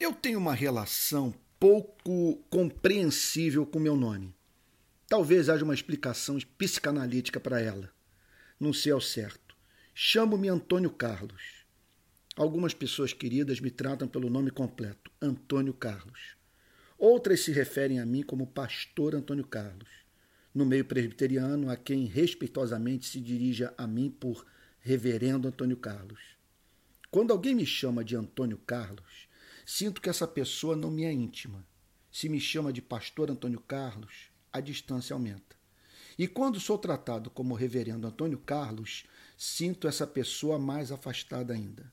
Eu tenho uma relação pouco compreensível com meu nome. Talvez haja uma explicação psicanalítica para ela. Não sei ao certo. Chamo-me Antônio Carlos. Algumas pessoas queridas me tratam pelo nome completo, Antônio Carlos. Outras se referem a mim como Pastor Antônio Carlos. No meio presbiteriano, a quem respeitosamente se dirija a mim por Reverendo Antônio Carlos. Quando alguém me chama de Antônio Carlos, Sinto que essa pessoa não me é íntima. Se me chama de pastor Antônio Carlos, a distância aumenta. E quando sou tratado como reverendo Antônio Carlos, sinto essa pessoa mais afastada ainda.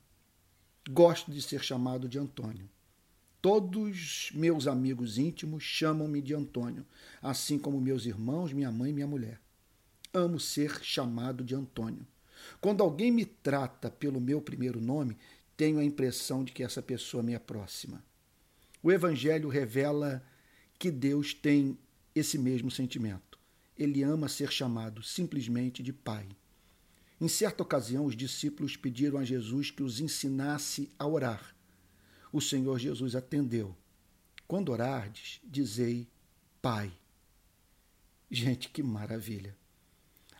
Gosto de ser chamado de Antônio. Todos meus amigos íntimos chamam-me de Antônio, assim como meus irmãos, minha mãe e minha mulher. Amo ser chamado de Antônio. Quando alguém me trata pelo meu primeiro nome, tenho a impressão de que essa pessoa me é próxima. O Evangelho revela que Deus tem esse mesmo sentimento. Ele ama ser chamado simplesmente de Pai. Em certa ocasião, os discípulos pediram a Jesus que os ensinasse a orar. O Senhor Jesus atendeu. Quando orardes, dizei Pai. Gente, que maravilha!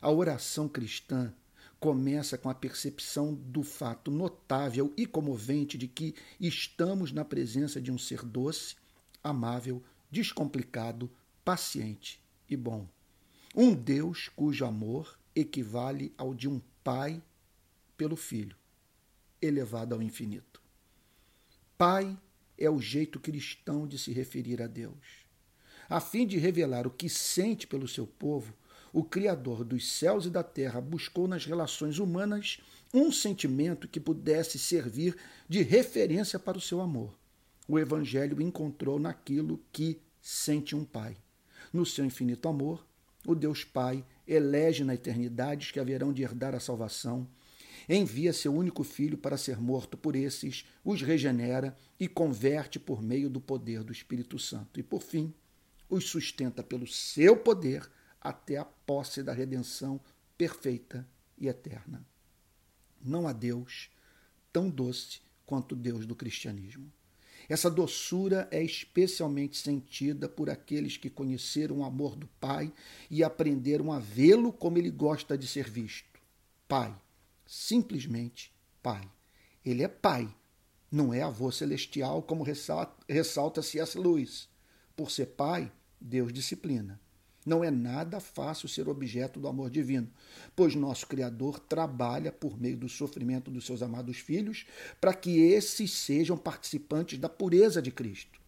A oração cristã começa com a percepção do fato notável e comovente de que estamos na presença de um ser doce, amável, descomplicado, paciente e bom. Um Deus cujo amor equivale ao de um pai pelo filho, elevado ao infinito. Pai é o jeito cristão de se referir a Deus. A fim de revelar o que sente pelo seu povo, o Criador dos céus e da terra buscou nas relações humanas um sentimento que pudesse servir de referência para o seu amor. O Evangelho encontrou naquilo que sente um pai. No seu infinito amor, o Deus Pai elege na eternidade os que haverão de herdar a salvação, envia seu único filho para ser morto por esses, os regenera e converte por meio do poder do Espírito Santo. E, por fim, os sustenta pelo seu poder até a posse da redenção perfeita e eterna. Não há Deus tão doce quanto Deus do cristianismo. Essa doçura é especialmente sentida por aqueles que conheceram o amor do Pai e aprenderam a vê-lo como ele gosta de ser visto. Pai, simplesmente Pai. Ele é Pai, não é avô celestial, como ressalta C.S. Lewis. Por ser Pai, Deus disciplina. Não é nada fácil ser objeto do amor divino, pois nosso Criador trabalha por meio do sofrimento dos seus amados filhos para que esses sejam participantes da pureza de Cristo.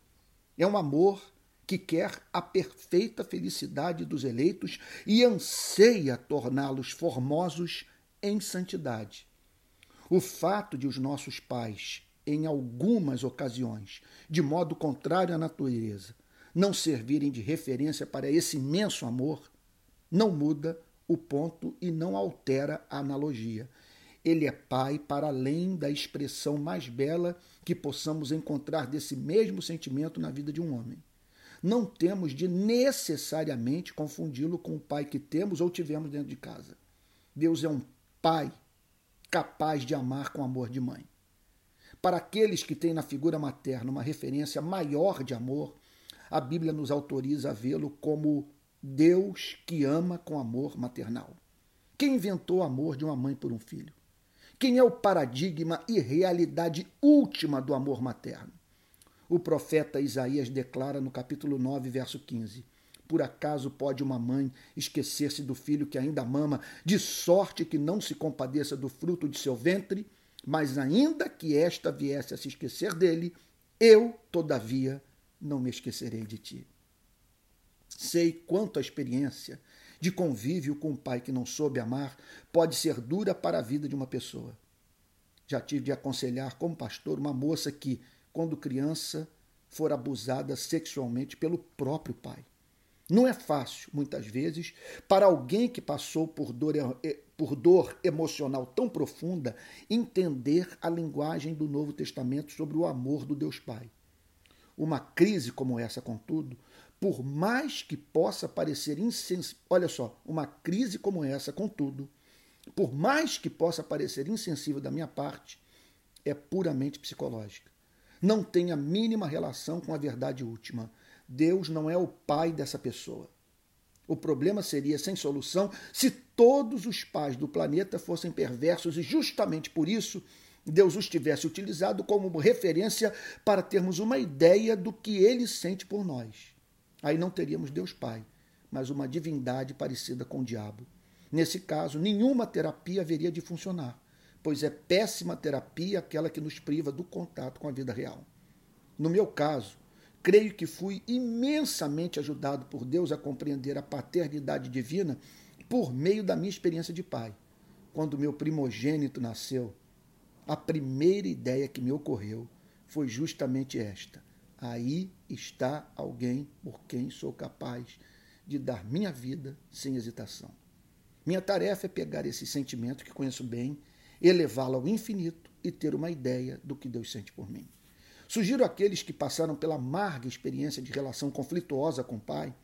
É um amor que quer a perfeita felicidade dos eleitos e anseia torná-los formosos em santidade. O fato de os nossos pais, em algumas ocasiões, de modo contrário à natureza, não servirem de referência para esse imenso amor, não muda o ponto e não altera a analogia. Ele é Pai para além da expressão mais bela que possamos encontrar desse mesmo sentimento na vida de um homem. Não temos de necessariamente confundi-lo com o pai que temos ou tivemos dentro de casa. Deus é um pai capaz de amar com amor de mãe. Para aqueles que têm na figura materna uma referência maior de amor, a Bíblia nos autoriza a vê-lo como Deus que ama com amor maternal. Quem inventou o amor de uma mãe por um filho? Quem é o paradigma e realidade última do amor materno? O profeta Isaías declara no capítulo 9, verso 15: Por acaso pode uma mãe esquecer-se do filho que ainda mama, de sorte que não se compadeça do fruto de seu ventre? Mas ainda que esta viesse a se esquecer dele, eu, todavia, não me esquecerei de ti. Sei quanto a experiência de convívio com um pai que não soube amar pode ser dura para a vida de uma pessoa. Já tive de aconselhar como pastor uma moça que, quando criança, for abusada sexualmente pelo próprio pai. Não é fácil, muitas vezes, para alguém que passou por dor, por dor emocional tão profunda entender a linguagem do Novo Testamento sobre o amor do Deus Pai. Uma crise como essa, contudo, por mais que possa parecer insensível, olha só, uma crise como essa, contudo, por mais que possa parecer insensível da minha parte, é puramente psicológica. não tem a mínima relação com a verdade última. Deus não é o pai dessa pessoa. O problema seria sem solução se todos os pais do planeta fossem perversos e justamente por isso Deus os tivesse utilizado como referência para termos uma ideia do que ele sente por nós. Aí não teríamos Deus Pai, mas uma divindade parecida com o diabo. Nesse caso, nenhuma terapia haveria de funcionar, pois é péssima terapia aquela que nos priva do contato com a vida real. No meu caso, creio que fui imensamente ajudado por Deus a compreender a paternidade divina por meio da minha experiência de pai. Quando meu primogênito nasceu, a primeira ideia que me ocorreu foi justamente esta: aí está alguém por quem sou capaz de dar minha vida sem hesitação. Minha tarefa é pegar esse sentimento que conheço bem, elevá-lo ao infinito e ter uma ideia do que Deus sente por mim. Sugiro àqueles que passaram pela amarga experiência de relação conflituosa com o Pai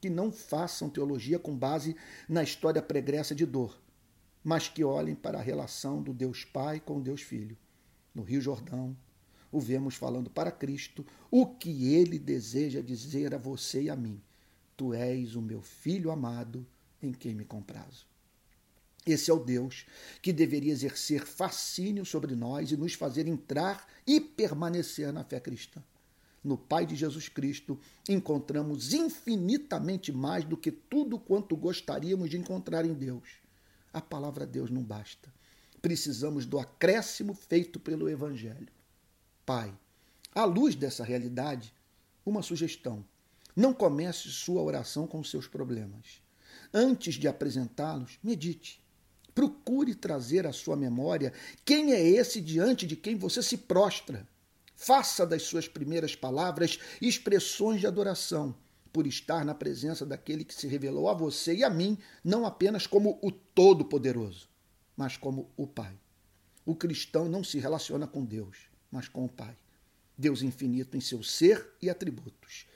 que não façam teologia com base na história pregressa de dor, mas que olhem para a relação do Deus Pai com o Deus Filho. No Rio Jordão, o vemos falando para Cristo o que ele deseja dizer a você e a mim: Tu és o meu filho amado em quem me comprazo. Esse é o Deus que deveria exercer fascínio sobre nós e nos fazer entrar e permanecer na fé cristã. No Pai de Jesus Cristo encontramos infinitamente mais do que tudo quanto gostaríamos de encontrar em Deus a palavra Deus não basta. Precisamos do acréscimo feito pelo Evangelho. Pai, à luz dessa realidade, uma sugestão. Não comece sua oração com seus problemas. Antes de apresentá-los, medite. Procure trazer à sua memória quem é esse diante de quem você se prostra. Faça das suas primeiras palavras expressões de adoração por estar na presença daquele que se revelou a você e a mim, não apenas como o Todo-Poderoso, mas como o Pai. O cristão não se relaciona com Deus, mas com o Pai. Deus infinito em seu ser e atributos.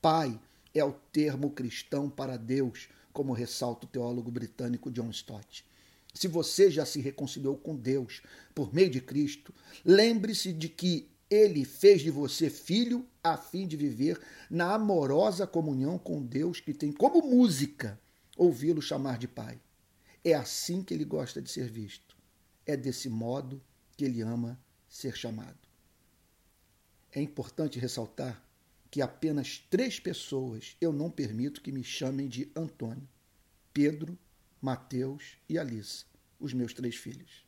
Pai é o termo cristão para Deus, como ressalta o teólogo britânico John Stott. Se você já se reconciliou com Deus por meio de Cristo, lembre-se de que ele fez de você filho a fim de viver na amorosa comunhão com Deus que tem como música ouvi-lo chamar de Pai. É assim que ele gosta de ser visto. É desse modo que ele ama ser chamado. É importante ressaltar que apenas três pessoas eu não permito que me chamem de Antônio: Pedro, Mateus e Alice, os meus três filhos.